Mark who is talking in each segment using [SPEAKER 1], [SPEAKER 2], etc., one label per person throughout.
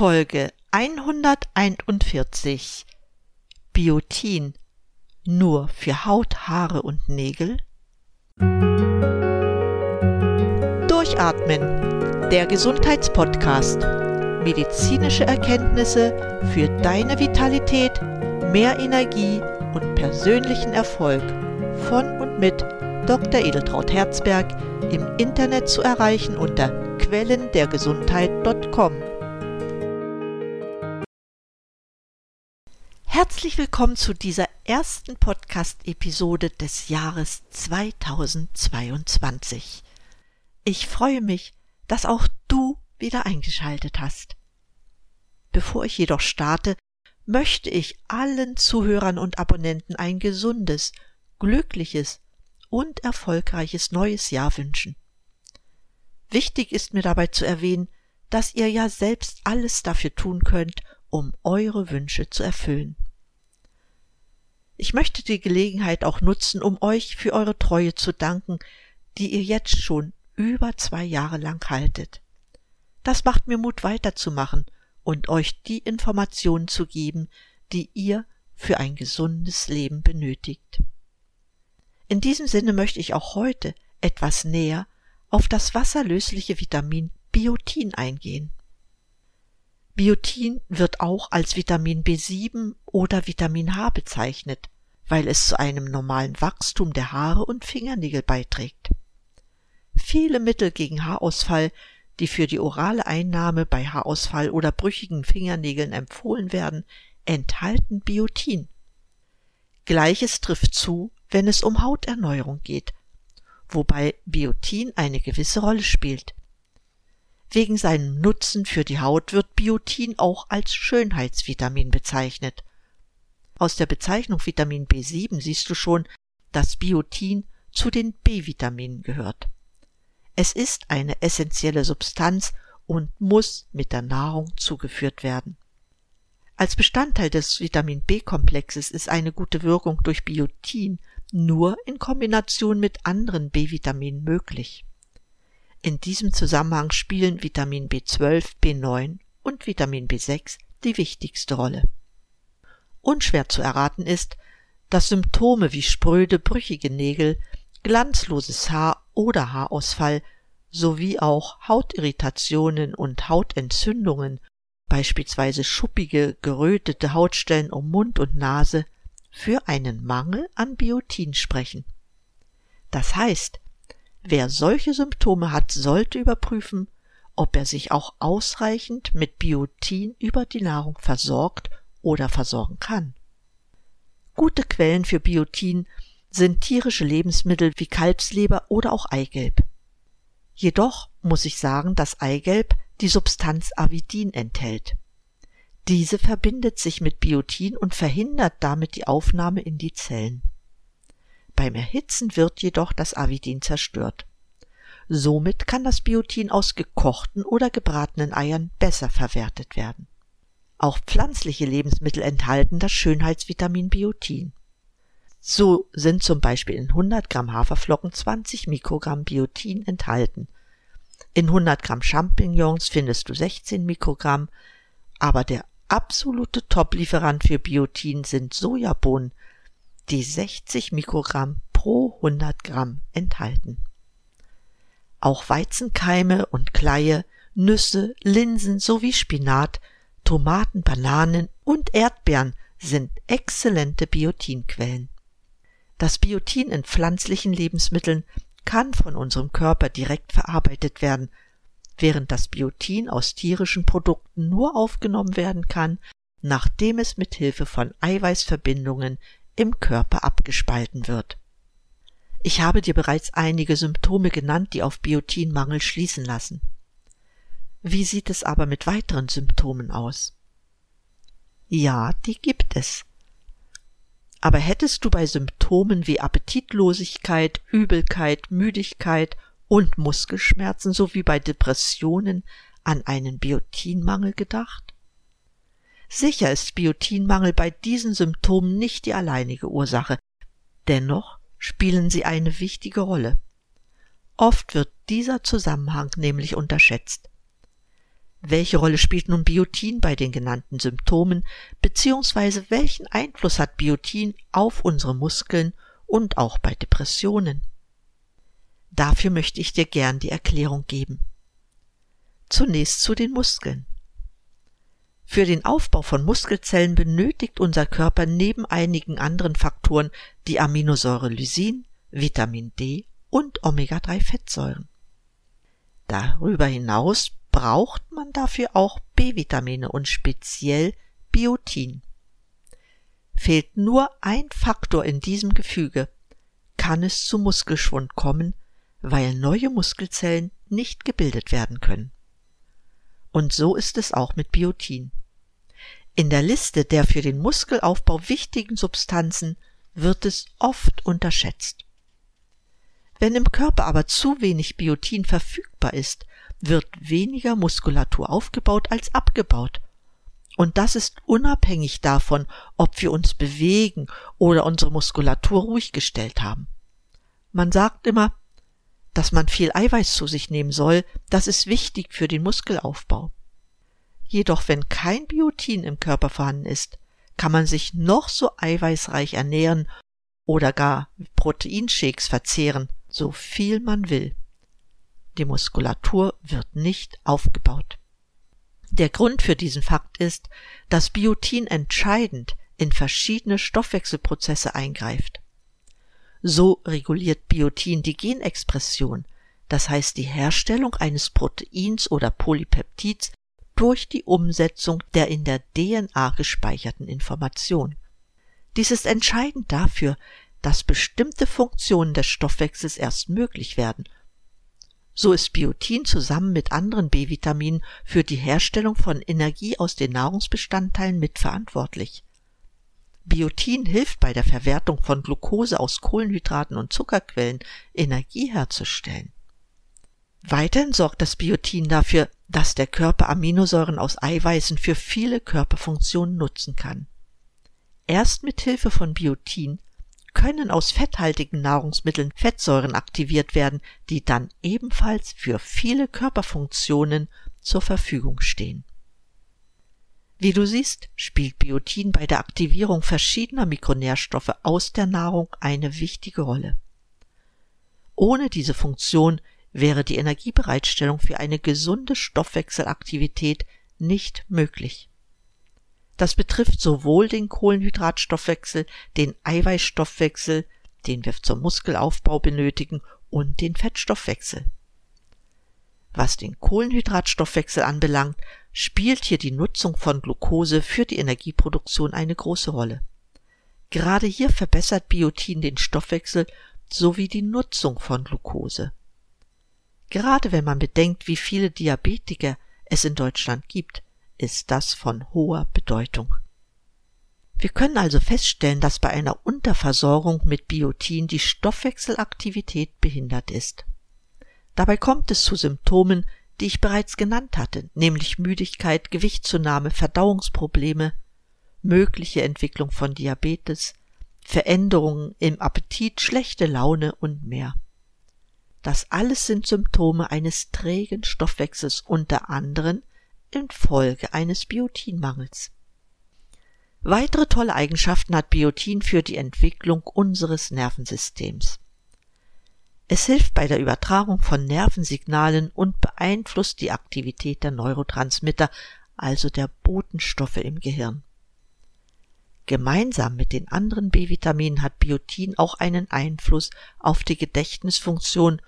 [SPEAKER 1] Folge 141 Biotin nur für Haut, Haare und Nägel? Durchatmen, der Gesundheitspodcast. Medizinische Erkenntnisse für deine Vitalität, mehr Energie und persönlichen Erfolg von und mit Dr. Edeltraut Herzberg im Internet zu erreichen unter quellendergesundheit.com. Herzlich willkommen zu dieser ersten Podcast-Episode des Jahres 2022. Ich freue mich, dass auch du wieder eingeschaltet hast. Bevor ich jedoch starte, möchte ich allen Zuhörern und Abonnenten ein gesundes, glückliches und erfolgreiches neues Jahr wünschen. Wichtig ist mir dabei zu erwähnen, dass ihr ja selbst alles dafür tun könnt, um eure Wünsche zu erfüllen. Ich möchte die Gelegenheit auch nutzen, um euch für eure Treue zu danken, die ihr jetzt schon über zwei Jahre lang haltet. Das macht mir Mut weiterzumachen und euch die Informationen zu geben, die ihr für ein gesundes Leben benötigt. In diesem Sinne möchte ich auch heute etwas näher auf das wasserlösliche Vitamin Biotin eingehen. Biotin wird auch als Vitamin B7 oder Vitamin H bezeichnet, weil es zu einem normalen Wachstum der Haare und Fingernägel beiträgt. Viele Mittel gegen Haarausfall, die für die orale Einnahme bei Haarausfall oder brüchigen Fingernägeln empfohlen werden, enthalten Biotin. Gleiches trifft zu, wenn es um Hauterneuerung geht, wobei Biotin eine gewisse Rolle spielt. Wegen seinem Nutzen für die Haut wird Biotin auch als Schönheitsvitamin bezeichnet. Aus der Bezeichnung Vitamin B7 siehst du schon, dass Biotin zu den B-Vitaminen gehört. Es ist eine essentielle Substanz und muss mit der Nahrung zugeführt werden. Als Bestandteil des Vitamin B-Komplexes ist eine gute Wirkung durch Biotin nur in Kombination mit anderen B-Vitaminen möglich. In diesem Zusammenhang spielen Vitamin B12, B9 und Vitamin B6 die wichtigste Rolle. Unschwer zu erraten ist, dass Symptome wie spröde, brüchige Nägel, glanzloses Haar oder Haarausfall sowie auch Hautirritationen und Hautentzündungen, beispielsweise schuppige, gerötete Hautstellen um Mund und Nase, für einen Mangel an Biotin sprechen. Das heißt, Wer solche Symptome hat, sollte überprüfen, ob er sich auch ausreichend mit Biotin über die Nahrung versorgt oder versorgen kann. Gute Quellen für Biotin sind tierische Lebensmittel wie Kalbsleber oder auch Eigelb. Jedoch muss ich sagen, dass Eigelb die Substanz Avidin enthält. Diese verbindet sich mit Biotin und verhindert damit die Aufnahme in die Zellen. Beim Erhitzen wird jedoch das Avidin zerstört. Somit kann das Biotin aus gekochten oder gebratenen Eiern besser verwertet werden. Auch pflanzliche Lebensmittel enthalten das Schönheitsvitamin Biotin. So sind zum Beispiel in 100 Gramm Haferflocken 20 Mikrogramm Biotin enthalten. In 100 Gramm Champignons findest du 16 Mikrogramm, aber der absolute Top-Lieferant für Biotin sind Sojabohnen die 60 Mikrogramm pro 100 Gramm enthalten. Auch Weizenkeime und Kleie, Nüsse, Linsen sowie Spinat, Tomaten, Bananen und Erdbeeren sind exzellente Biotinquellen. Das Biotin in pflanzlichen Lebensmitteln kann von unserem Körper direkt verarbeitet werden, während das Biotin aus tierischen Produkten nur aufgenommen werden kann, nachdem es mit Hilfe von Eiweißverbindungen im Körper abgespalten wird. Ich habe dir bereits einige Symptome genannt, die auf Biotinmangel schließen lassen. Wie sieht es aber mit weiteren Symptomen aus? Ja, die gibt es. Aber hättest du bei Symptomen wie Appetitlosigkeit, Übelkeit, Müdigkeit und Muskelschmerzen sowie bei Depressionen an einen Biotinmangel gedacht? Sicher ist Biotinmangel bei diesen Symptomen nicht die alleinige Ursache. Dennoch spielen sie eine wichtige Rolle. Oft wird dieser Zusammenhang nämlich unterschätzt. welche Rolle spielt nun Biotin bei den genannten Symptomen, beziehungsweise welchen Einfluss hat Biotin auf unsere Muskeln und auch bei Depressionen? Dafür möchte ich dir gern die Erklärung geben. Zunächst zu den Muskeln. Für den Aufbau von Muskelzellen benötigt unser Körper neben einigen anderen Faktoren die Aminosäure Lysin, Vitamin D und Omega-3-Fettsäuren. Darüber hinaus braucht man dafür auch B-Vitamine und speziell Biotin. Fehlt nur ein Faktor in diesem Gefüge, kann es zu Muskelschwund kommen, weil neue Muskelzellen nicht gebildet werden können. Und so ist es auch mit Biotin. In der Liste der für den Muskelaufbau wichtigen Substanzen wird es oft unterschätzt. Wenn im Körper aber zu wenig Biotin verfügbar ist, wird weniger Muskulatur aufgebaut als abgebaut. Und das ist unabhängig davon, ob wir uns bewegen oder unsere Muskulatur ruhig gestellt haben. Man sagt immer, dass man viel Eiweiß zu sich nehmen soll, das ist wichtig für den Muskelaufbau. Jedoch wenn kein Biotin im Körper vorhanden ist, kann man sich noch so eiweißreich ernähren oder gar Proteinshakes verzehren, so viel man will. Die Muskulatur wird nicht aufgebaut. Der Grund für diesen Fakt ist, dass Biotin entscheidend in verschiedene Stoffwechselprozesse eingreift. So reguliert Biotin die Genexpression, das heißt die Herstellung eines Proteins oder Polypeptids durch die Umsetzung der in der DNA gespeicherten Information. Dies ist entscheidend dafür, dass bestimmte Funktionen des Stoffwechsels erst möglich werden. So ist Biotin zusammen mit anderen B-Vitaminen für die Herstellung von Energie aus den Nahrungsbestandteilen mitverantwortlich. Biotin hilft bei der Verwertung von Glucose aus Kohlenhydraten und Zuckerquellen, Energie herzustellen. Weiterhin sorgt das Biotin dafür, dass der Körper Aminosäuren aus Eiweißen für viele Körperfunktionen nutzen kann. Erst mit Hilfe von Biotin können aus fetthaltigen Nahrungsmitteln Fettsäuren aktiviert werden, die dann ebenfalls für viele Körperfunktionen zur Verfügung stehen. Wie du siehst, spielt Biotin bei der Aktivierung verschiedener Mikronährstoffe aus der Nahrung eine wichtige Rolle. Ohne diese Funktion wäre die Energiebereitstellung für eine gesunde Stoffwechselaktivität nicht möglich. Das betrifft sowohl den Kohlenhydratstoffwechsel, den Eiweißstoffwechsel, den wir zum Muskelaufbau benötigen, und den Fettstoffwechsel. Was den Kohlenhydratstoffwechsel anbelangt, spielt hier die Nutzung von Glucose für die Energieproduktion eine große Rolle. Gerade hier verbessert Biotin den Stoffwechsel sowie die Nutzung von Glucose. Gerade wenn man bedenkt, wie viele Diabetiker es in Deutschland gibt, ist das von hoher Bedeutung. Wir können also feststellen, dass bei einer Unterversorgung mit Biotin die Stoffwechselaktivität behindert ist. Dabei kommt es zu Symptomen, die ich bereits genannt hatte, nämlich Müdigkeit, Gewichtszunahme, Verdauungsprobleme, mögliche Entwicklung von Diabetes, Veränderungen im Appetit, schlechte Laune und mehr. Das alles sind Symptome eines trägen Stoffwechsels unter anderem infolge eines Biotinmangels. Weitere tolle Eigenschaften hat Biotin für die Entwicklung unseres Nervensystems. Es hilft bei der Übertragung von Nervensignalen und beeinflusst die Aktivität der Neurotransmitter, also der Botenstoffe im Gehirn. Gemeinsam mit den anderen B-Vitaminen hat Biotin auch einen Einfluss auf die Gedächtnisfunktion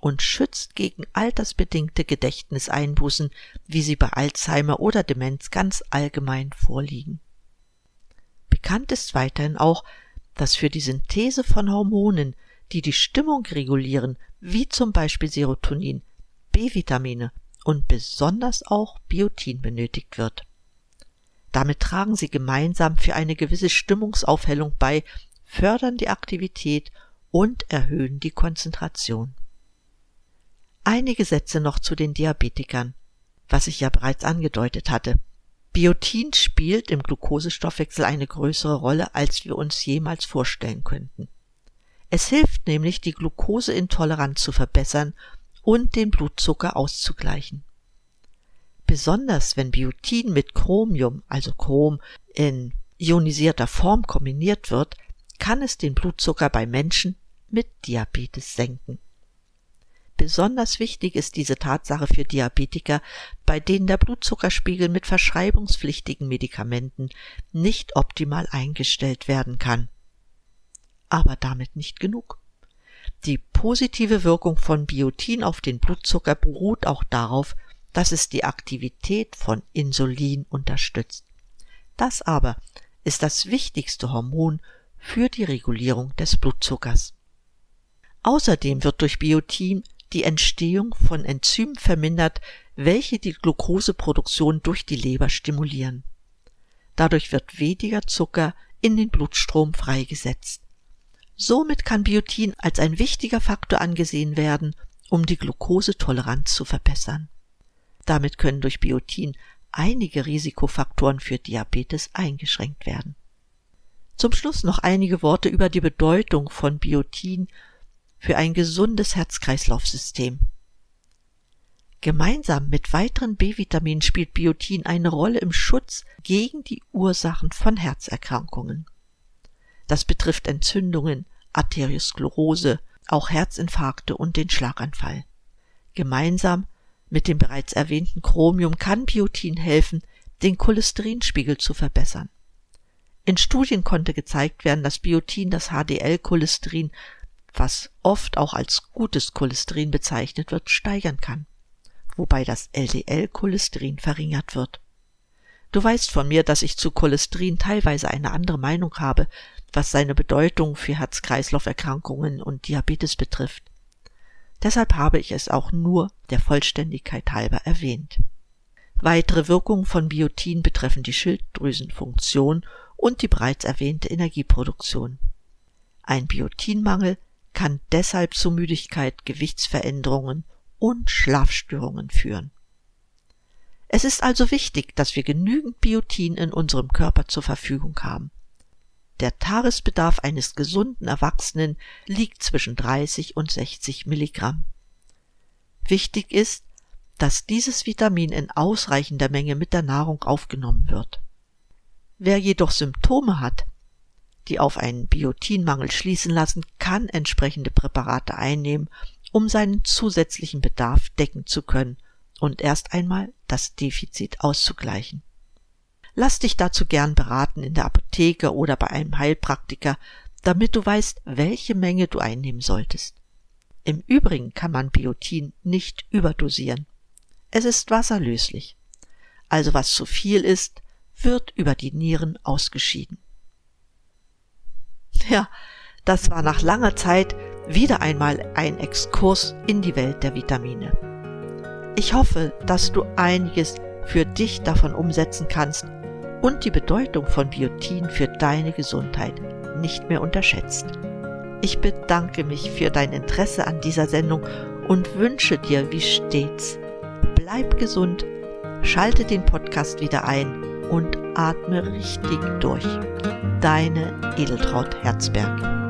[SPEAKER 1] und schützt gegen altersbedingte Gedächtniseinbußen, wie sie bei Alzheimer oder Demenz ganz allgemein vorliegen. Bekannt ist weiterhin auch, dass für die Synthese von Hormonen, die die Stimmung regulieren, wie zum Beispiel Serotonin, B-Vitamine und besonders auch Biotin benötigt wird. Damit tragen sie gemeinsam für eine gewisse Stimmungsaufhellung bei, fördern die Aktivität und erhöhen die Konzentration. Einige Sätze noch zu den Diabetikern, was ich ja bereits angedeutet hatte. Biotin spielt im Glukosestoffwechsel eine größere Rolle, als wir uns jemals vorstellen könnten. Es hilft nämlich, die Glukoseintoleranz zu verbessern und den Blutzucker auszugleichen. Besonders wenn Biotin mit Chromium, also Chrom, in ionisierter Form kombiniert wird, kann es den Blutzucker bei Menschen mit Diabetes senken. Besonders wichtig ist diese Tatsache für Diabetiker, bei denen der Blutzuckerspiegel mit verschreibungspflichtigen Medikamenten nicht optimal eingestellt werden kann. Aber damit nicht genug. Die positive Wirkung von Biotin auf den Blutzucker beruht auch darauf, dass es die Aktivität von Insulin unterstützt. Das aber ist das wichtigste Hormon für die Regulierung des Blutzuckers. Außerdem wird durch Biotin die Entstehung von Enzymen vermindert, welche die Glukoseproduktion durch die Leber stimulieren. Dadurch wird weniger Zucker in den Blutstrom freigesetzt. Somit kann Biotin als ein wichtiger Faktor angesehen werden, um die Glukosetoleranz zu verbessern. Damit können durch Biotin einige Risikofaktoren für Diabetes eingeschränkt werden. Zum Schluss noch einige Worte über die Bedeutung von Biotin für ein gesundes Herz-Kreislauf-System. Gemeinsam mit weiteren B-Vitaminen spielt Biotin eine Rolle im Schutz gegen die Ursachen von Herzerkrankungen. Das betrifft Entzündungen, Arteriosklerose, auch Herzinfarkte und den Schlaganfall. Gemeinsam mit dem bereits erwähnten Chromium kann Biotin helfen, den Cholesterinspiegel zu verbessern. In Studien konnte gezeigt werden, dass Biotin das HDL-Cholesterin, was oft auch als gutes Cholesterin bezeichnet wird, steigern kann, wobei das LDL-Cholesterin verringert wird. Du weißt von mir, dass ich zu Cholesterin teilweise eine andere Meinung habe, was seine Bedeutung für Herz-Kreislauf-Erkrankungen und Diabetes betrifft. Deshalb habe ich es auch nur der Vollständigkeit halber erwähnt. Weitere Wirkungen von Biotin betreffen die Schilddrüsenfunktion und die bereits erwähnte Energieproduktion. Ein Biotinmangel kann deshalb zu Müdigkeit, Gewichtsveränderungen und Schlafstörungen führen. Es ist also wichtig, dass wir genügend Biotin in unserem Körper zur Verfügung haben. Der Tagesbedarf eines gesunden Erwachsenen liegt zwischen 30 und 60 Milligramm. Wichtig ist, dass dieses Vitamin in ausreichender Menge mit der Nahrung aufgenommen wird. Wer jedoch Symptome hat, die auf einen Biotinmangel schließen lassen, kann entsprechende Präparate einnehmen, um seinen zusätzlichen Bedarf decken zu können und erst einmal das Defizit auszugleichen. Lass dich dazu gern beraten in der Apotheke oder bei einem Heilpraktiker, damit du weißt, welche Menge du einnehmen solltest. Im Übrigen kann man Biotin nicht überdosieren. Es ist wasserlöslich. Also was zu viel ist, wird über die Nieren ausgeschieden. Ja, das war nach langer Zeit wieder einmal ein Exkurs in die Welt der Vitamine. Ich hoffe, dass du einiges für dich davon umsetzen kannst und die Bedeutung von Biotin für deine Gesundheit nicht mehr unterschätzt. Ich bedanke mich für dein Interesse an dieser Sendung und wünsche dir wie stets, bleib gesund, schalte den Podcast wieder ein und atme richtig durch. Deine Edeltraut Herzberg.